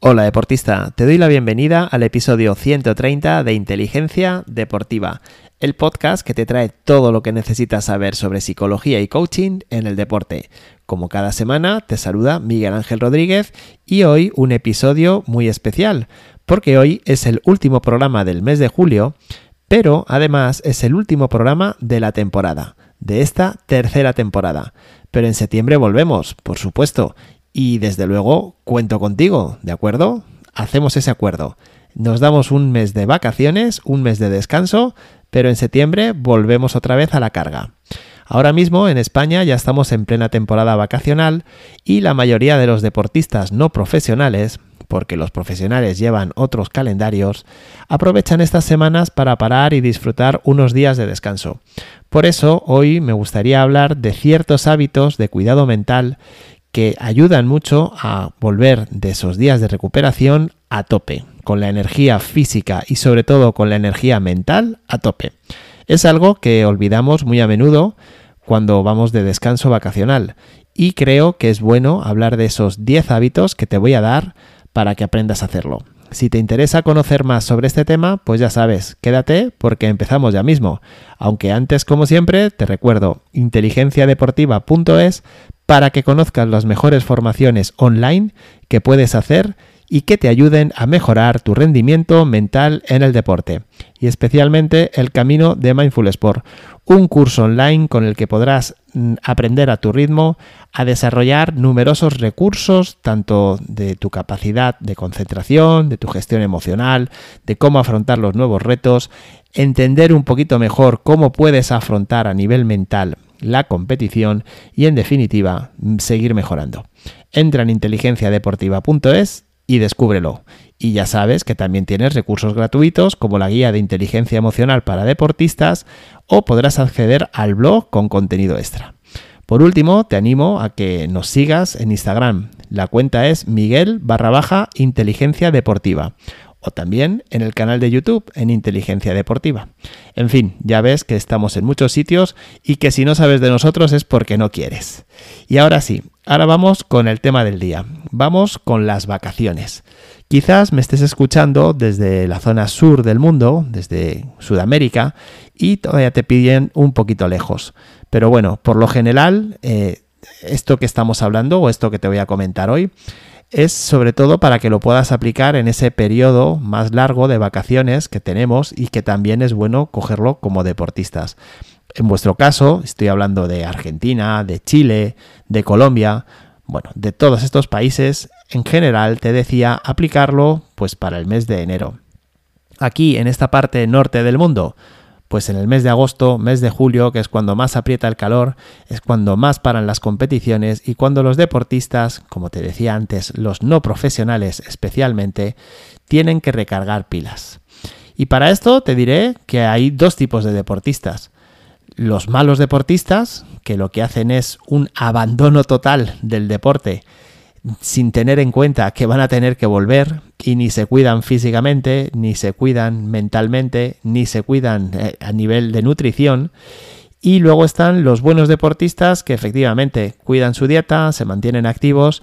Hola deportista, te doy la bienvenida al episodio 130 de Inteligencia Deportiva, el podcast que te trae todo lo que necesitas saber sobre psicología y coaching en el deporte. Como cada semana, te saluda Miguel Ángel Rodríguez y hoy un episodio muy especial, porque hoy es el último programa del mes de julio, pero además es el último programa de la temporada, de esta tercera temporada. Pero en septiembre volvemos, por supuesto, y desde luego cuento contigo, ¿de acuerdo? Hacemos ese acuerdo. Nos damos un mes de vacaciones, un mes de descanso, pero en septiembre volvemos otra vez a la carga. Ahora mismo en España ya estamos en plena temporada vacacional y la mayoría de los deportistas no profesionales, porque los profesionales llevan otros calendarios, aprovechan estas semanas para parar y disfrutar unos días de descanso. Por eso hoy me gustaría hablar de ciertos hábitos de cuidado mental que ayudan mucho a volver de esos días de recuperación a tope, con la energía física y sobre todo con la energía mental a tope. Es algo que olvidamos muy a menudo cuando vamos de descanso vacacional y creo que es bueno hablar de esos 10 hábitos que te voy a dar para que aprendas a hacerlo. Si te interesa conocer más sobre este tema, pues ya sabes, quédate porque empezamos ya mismo. Aunque antes, como siempre, te recuerdo inteligenciadeportiva.es para que conozcas las mejores formaciones online que puedes hacer y que te ayuden a mejorar tu rendimiento mental en el deporte, y especialmente el camino de Mindful Sport, un curso online con el que podrás mm, aprender a tu ritmo a desarrollar numerosos recursos, tanto de tu capacidad de concentración, de tu gestión emocional, de cómo afrontar los nuevos retos, entender un poquito mejor cómo puedes afrontar a nivel mental la competición y en definitiva seguir mejorando. Entra en inteligenciadeportiva.es y descúbrelo. Y ya sabes que también tienes recursos gratuitos como la guía de inteligencia emocional para deportistas o podrás acceder al blog con contenido extra. Por último, te animo a que nos sigas en Instagram. La cuenta es Miguel barra baja inteligencia deportiva o también en el canal de YouTube en Inteligencia Deportiva. En fin, ya ves que estamos en muchos sitios y que si no sabes de nosotros es porque no quieres. Y ahora sí, ahora vamos con el tema del día. Vamos con las vacaciones. Quizás me estés escuchando desde la zona sur del mundo, desde Sudamérica, y todavía te piden un poquito lejos. Pero bueno, por lo general, eh, esto que estamos hablando o esto que te voy a comentar hoy es sobre todo para que lo puedas aplicar en ese periodo más largo de vacaciones que tenemos y que también es bueno cogerlo como deportistas. En vuestro caso, estoy hablando de Argentina, de Chile, de Colombia, bueno, de todos estos países, en general te decía aplicarlo pues para el mes de enero. Aquí, en esta parte norte del mundo, pues en el mes de agosto, mes de julio, que es cuando más aprieta el calor, es cuando más paran las competiciones y cuando los deportistas, como te decía antes, los no profesionales especialmente, tienen que recargar pilas. Y para esto te diré que hay dos tipos de deportistas. Los malos deportistas, que lo que hacen es un abandono total del deporte sin tener en cuenta que van a tener que volver y ni se cuidan físicamente, ni se cuidan mentalmente, ni se cuidan eh, a nivel de nutrición. Y luego están los buenos deportistas que efectivamente cuidan su dieta, se mantienen activos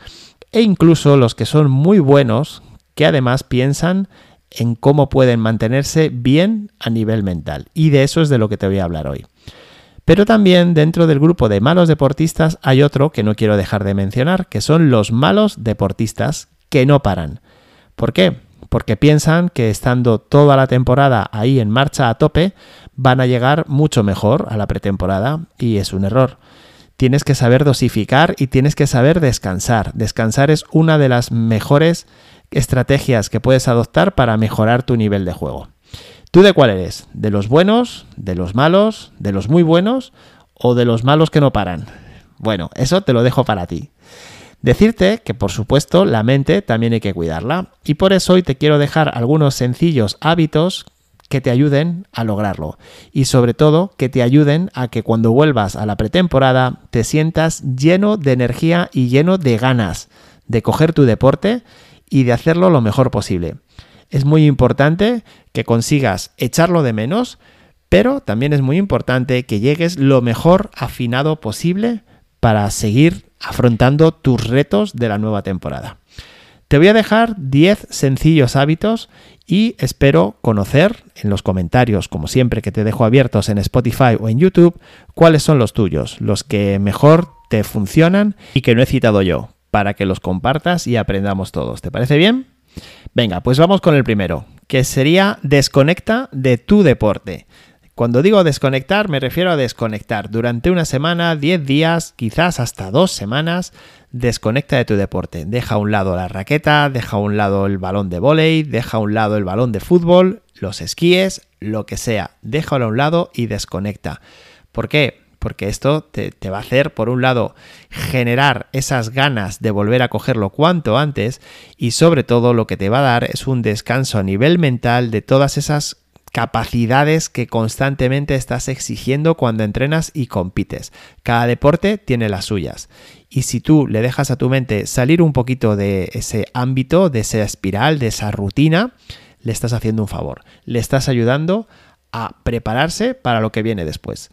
e incluso los que son muy buenos que además piensan en cómo pueden mantenerse bien a nivel mental. Y de eso es de lo que te voy a hablar hoy. Pero también dentro del grupo de malos deportistas hay otro que no quiero dejar de mencionar, que son los malos deportistas que no paran. ¿Por qué? Porque piensan que estando toda la temporada ahí en marcha a tope, van a llegar mucho mejor a la pretemporada y es un error. Tienes que saber dosificar y tienes que saber descansar. Descansar es una de las mejores estrategias que puedes adoptar para mejorar tu nivel de juego. ¿Tú de cuál eres? ¿De los buenos? ¿De los malos? ¿De los muy buenos? ¿O de los malos que no paran? Bueno, eso te lo dejo para ti. Decirte que por supuesto la mente también hay que cuidarla y por eso hoy te quiero dejar algunos sencillos hábitos que te ayuden a lograrlo y sobre todo que te ayuden a que cuando vuelvas a la pretemporada te sientas lleno de energía y lleno de ganas de coger tu deporte y de hacerlo lo mejor posible es muy importante que consigas echarlo de menos, pero también es muy importante que llegues lo mejor afinado posible para seguir afrontando tus retos de la nueva temporada. Te voy a dejar 10 sencillos hábitos y espero conocer en los comentarios, como siempre que te dejo abiertos en Spotify o en YouTube, cuáles son los tuyos, los que mejor te funcionan y que no he citado yo, para que los compartas y aprendamos todos. ¿Te parece bien? Venga, pues vamos con el primero, que sería desconecta de tu deporte. Cuando digo desconectar, me refiero a desconectar durante una semana, 10 días, quizás hasta dos semanas. Desconecta de tu deporte. Deja a un lado la raqueta, deja a un lado el balón de volei, deja a un lado el balón de fútbol, los esquíes, lo que sea. Déjalo a un lado y desconecta. ¿Por qué? Porque esto te, te va a hacer, por un lado, generar esas ganas de volver a cogerlo cuanto antes y sobre todo lo que te va a dar es un descanso a nivel mental de todas esas capacidades que constantemente estás exigiendo cuando entrenas y compites. Cada deporte tiene las suyas. Y si tú le dejas a tu mente salir un poquito de ese ámbito, de esa espiral, de esa rutina, le estás haciendo un favor. Le estás ayudando a prepararse para lo que viene después.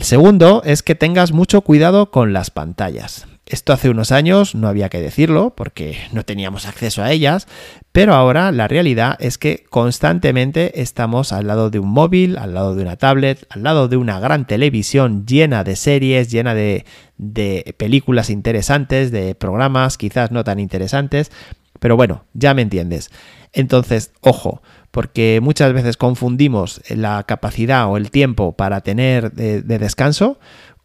El segundo es que tengas mucho cuidado con las pantallas. Esto hace unos años no había que decirlo porque no teníamos acceso a ellas, pero ahora la realidad es que constantemente estamos al lado de un móvil, al lado de una tablet, al lado de una gran televisión llena de series, llena de, de películas interesantes, de programas quizás no tan interesantes, pero bueno, ya me entiendes. Entonces, ojo, porque muchas veces confundimos la capacidad o el tiempo para tener de, de descanso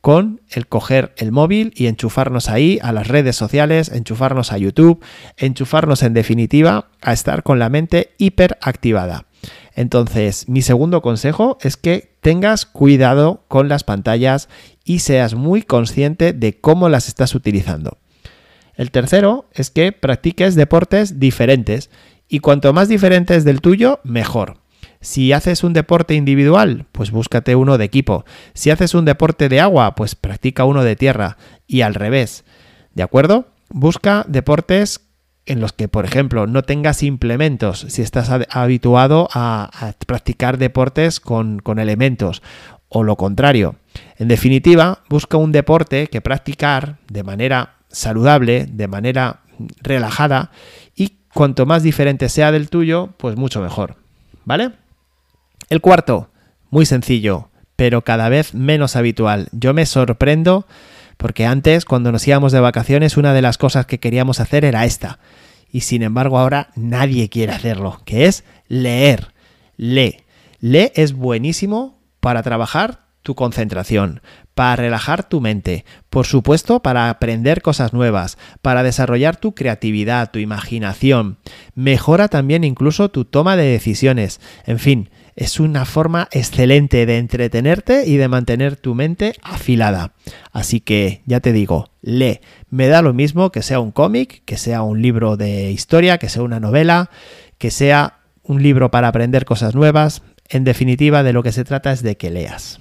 con el coger el móvil y enchufarnos ahí a las redes sociales, enchufarnos a YouTube, enchufarnos en definitiva a estar con la mente hiperactivada. Entonces, mi segundo consejo es que tengas cuidado con las pantallas y seas muy consciente de cómo las estás utilizando. El tercero es que practiques deportes diferentes y cuanto más diferentes del tuyo, mejor. Si haces un deporte individual, pues búscate uno de equipo. Si haces un deporte de agua, pues practica uno de tierra. Y al revés. ¿De acuerdo? Busca deportes en los que, por ejemplo, no tengas implementos, si estás habituado a, practicar deportes con, elementos, o lo contrario. En definitiva, busca un deporte que practicar de manera saludable, de manera relajada, cuanto más diferente sea del tuyo, pues mucho mejor. ¿Vale? El cuarto, muy sencillo, pero cada vez menos habitual. Yo me sorprendo porque antes, cuando nos íbamos de vacaciones, una de las cosas que queríamos hacer era esta. Y sin embargo ahora nadie quiere hacerlo, que es leer. Lee. Lee es buenísimo para trabajar tu concentración, para relajar tu mente, por supuesto para aprender cosas nuevas, para desarrollar tu creatividad, tu imaginación. Mejora también incluso tu toma de decisiones. En fin, es una forma excelente de entretenerte y de mantener tu mente afilada. Así que ya te digo, lee. Me da lo mismo que sea un cómic, que sea un libro de historia, que sea una novela, que sea un libro para aprender cosas nuevas. En definitiva, de lo que se trata es de que leas.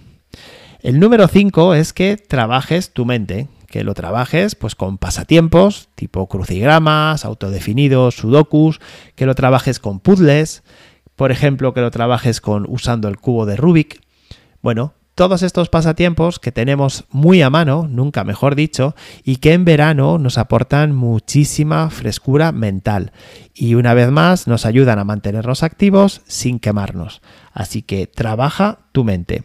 El número 5 es que trabajes tu mente, que lo trabajes pues con pasatiempos tipo crucigramas, autodefinidos, sudokus, que lo trabajes con puzzles, por ejemplo, que lo trabajes con usando el cubo de Rubik. Bueno, todos estos pasatiempos que tenemos muy a mano, nunca mejor dicho, y que en verano nos aportan muchísima frescura mental y una vez más nos ayudan a mantenernos activos sin quemarnos. Así que trabaja tu mente.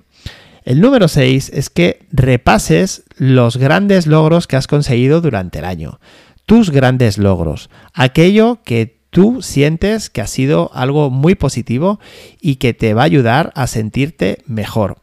El número 6 es que repases los grandes logros que has conseguido durante el año. Tus grandes logros. Aquello que tú sientes que ha sido algo muy positivo y que te va a ayudar a sentirte mejor.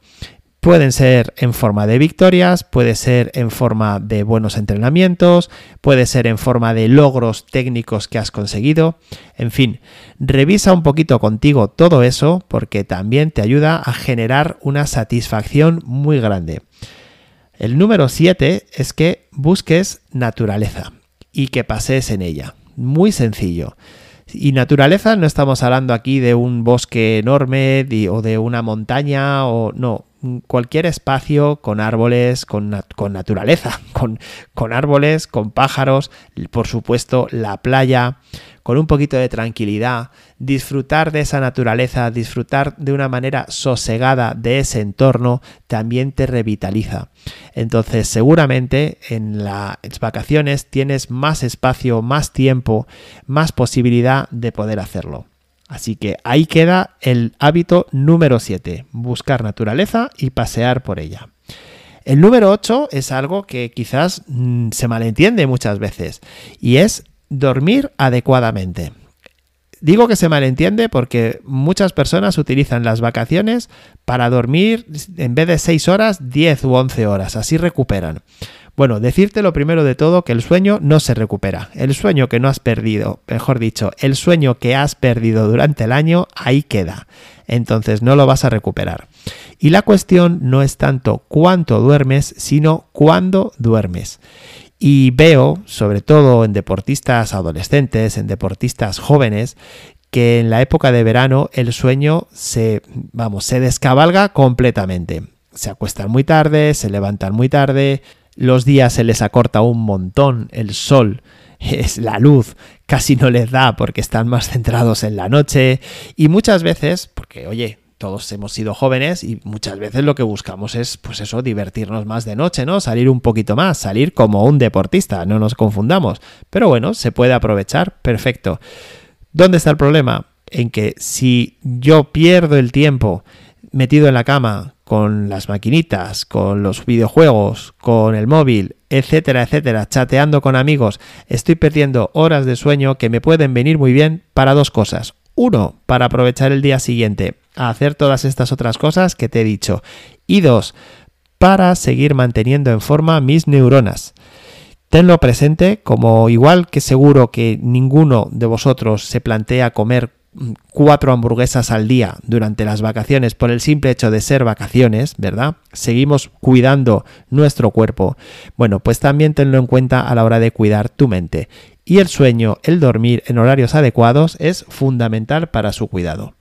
Pueden ser en forma de victorias, puede ser en forma de buenos entrenamientos, puede ser en forma de logros técnicos que has conseguido. En fin, revisa un poquito contigo todo eso porque también te ayuda a generar una satisfacción muy grande. El número 7 es que busques naturaleza y que pases en ella muy sencillo. Y naturaleza no estamos hablando aquí de un bosque enorme o de una montaña o no, cualquier espacio con árboles, con, naturaleza, con, con árboles, con pájaros, por supuesto la playa, con un poquito de tranquilidad, disfrutar de esa naturaleza, disfrutar de una manera sosegada de ese entorno, también te revitaliza. Entonces, seguramente en las vacaciones tienes más espacio, más tiempo, más posibilidad de poder hacerlo. Así que ahí queda el hábito número 7, buscar naturaleza y pasear por ella. El número 8 es algo que quizás mm, se malentiende muchas veces y es dormir adecuadamente. Digo que se malentiende porque muchas personas utilizan las vacaciones para dormir en vez de 6 horas, 10 u 11 horas, así recuperan. Bueno, decirte lo primero de todo que el sueño no se recupera. El sueño que no has perdido, mejor dicho, el sueño que has perdido durante el año, ahí queda. Entonces no lo vas a recuperar. Y la cuestión no es tanto cuánto duermes, sino cuándo duermes. Y veo, sobre todo en deportistas adolescentes, en deportistas jóvenes, que en la época de verano el sueño se, vamos, se descabalga completamente. Se acuestan muy tarde, se levantan muy tarde, los días se les acorta un montón, el sol es la luz, casi no les da porque están más centrados en la noche y muchas veces, porque oye, todos hemos sido jóvenes y muchas veces lo que buscamos es, pues eso, divertirnos más de noche, ¿no? Salir un poquito más, salir como un deportista, no nos confundamos. Pero bueno, se puede aprovechar, perfecto. ¿Dónde está el problema? En que si yo pierdo el tiempo metido en la cama con las maquinitas, con los videojuegos, con el móvil, etcétera, etcétera, chateando con amigos, estoy perdiendo horas de sueño que me pueden venir muy bien para dos cosas. Uno, para aprovechar el día siguiente a hacer todas estas otras cosas que te he dicho. Y dos, para seguir manteniendo en forma mis neuronas. Tenlo presente como igual que seguro que ninguno de vosotros se plantea comer cuatro hamburguesas al día durante las vacaciones por el simple hecho de ser vacaciones, ¿verdad? Seguimos cuidando nuestro cuerpo. Bueno, pues también tenlo en cuenta a la hora de cuidar tu mente. Y el sueño, el dormir en horarios adecuados es fundamental para su cuidado.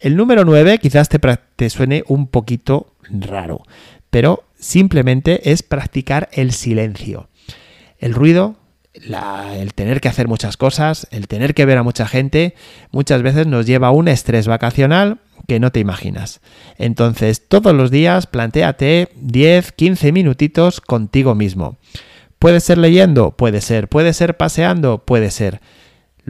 El número 9 quizás te, te suene un poquito raro, pero simplemente es practicar el silencio. El ruido el tener que hacer muchas cosas, el tener que ver a mucha gente, muchas veces nos lleva a un estrés vacacional que no te imaginas. Entonces, todos los días planteate 10, 15 minutitos contigo mismo. ¿Puede ser leyendo? Puede ser. ¿Puede ser paseando? Puede ser.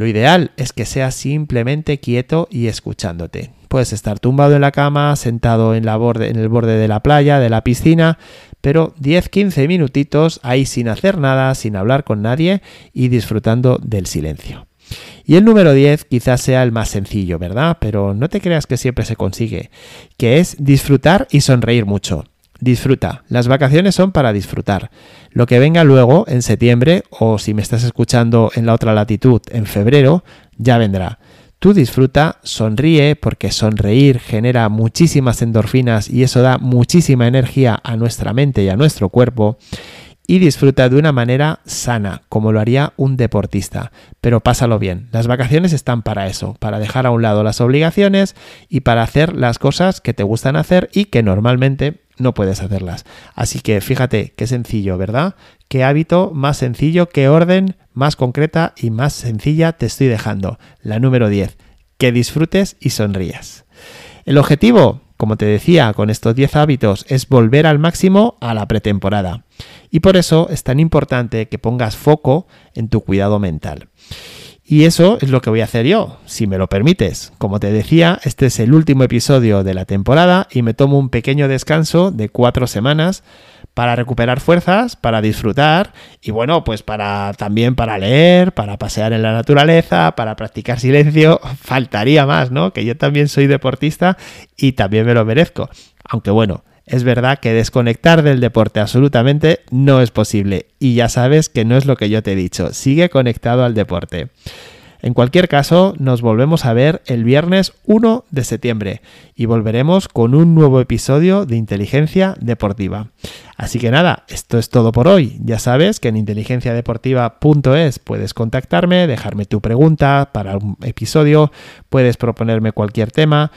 Lo ideal es que seas simplemente quieto y escuchándote. Puedes estar tumbado en la cama, sentado en, la en el borde de la playa, de la piscina, pero 10-15 minutitos ahí sin hacer nada, sin hablar con nadie y disfrutando del silencio. Y el número 10 quizás sea el más sencillo, ¿verdad? Pero no te creas que siempre se consigue, que es disfrutar y sonreír mucho. Disfruta, las vacaciones son para disfrutar. Lo que venga luego, en septiembre, o si me estás escuchando en la otra latitud, en febrero, ya vendrá. Tú disfruta, sonríe, porque sonreír genera muchísimas endorfinas y eso da muchísima energía a nuestra mente y a nuestro cuerpo. Y disfruta de una manera sana, como lo haría un deportista. Pero pásalo bien. Las vacaciones están para eso, para dejar a un lado las obligaciones y para hacer las cosas que te gustan hacer y que normalmente no puedes hacerlas. Así que fíjate qué sencillo, ¿verdad? Qué hábito más sencillo, qué orden más concreta y más sencilla te estoy dejando. La número 10, que disfrutes y sonrías. El objetivo, como te decía, con estos 10 hábitos es volver al máximo a la pretemporada. Y por eso es tan importante que pongas foco en tu cuidado mental. Y eso es lo que voy a hacer yo, si me lo permites. Como te decía, este es el último episodio de la temporada y me tomo un pequeño descanso de cuatro semanas para recuperar fuerzas, para disfrutar y bueno, pues para también para leer, para pasear en la naturaleza, para practicar silencio. Faltaría más, ¿no? Que yo también soy deportista y también me lo merezco. Aunque bueno, es verdad que desconectar del deporte absolutamente no es posible y ya sabes que no es lo que yo te he dicho, sigue conectado al deporte. En cualquier caso, nos volvemos a ver el viernes 1 de septiembre y volveremos con un nuevo episodio de Inteligencia Deportiva. Así que nada, esto es todo por hoy. Ya sabes que en inteligenciadeportiva.es puedes contactarme, dejarme tu pregunta para un episodio, puedes proponerme cualquier tema,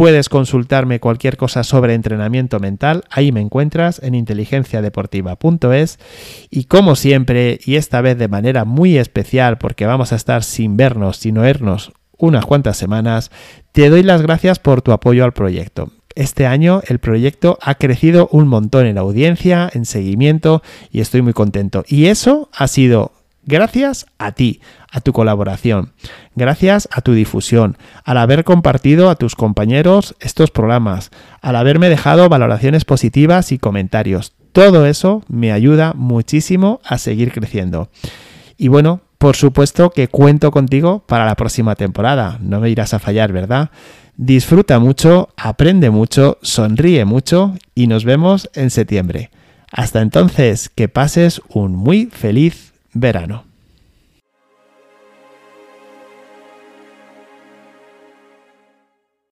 Puedes consultarme cualquier cosa sobre entrenamiento mental, ahí me encuentras en inteligenciadeportiva.es y como siempre, y esta vez de manera muy especial porque vamos a estar sin vernos, sin oírnos unas cuantas semanas, te doy las gracias por tu apoyo al proyecto. Este año el proyecto ha crecido un montón en audiencia, en seguimiento y estoy muy contento. Y eso ha sido gracias a ti, a tu colaboración, gracias a tu difusión, al haber compartido a tus compañeros estos programas, al haberme dejado valoraciones positivas y comentarios. Todo eso me ayuda muchísimo a seguir creciendo. Y bueno, por supuesto que cuento contigo para la próxima temporada. No me irás a fallar, ¿verdad? Disfruta mucho, aprende mucho, sonríe mucho y nos vemos en septiembre. Hasta entonces, que pases un muy feliz verano.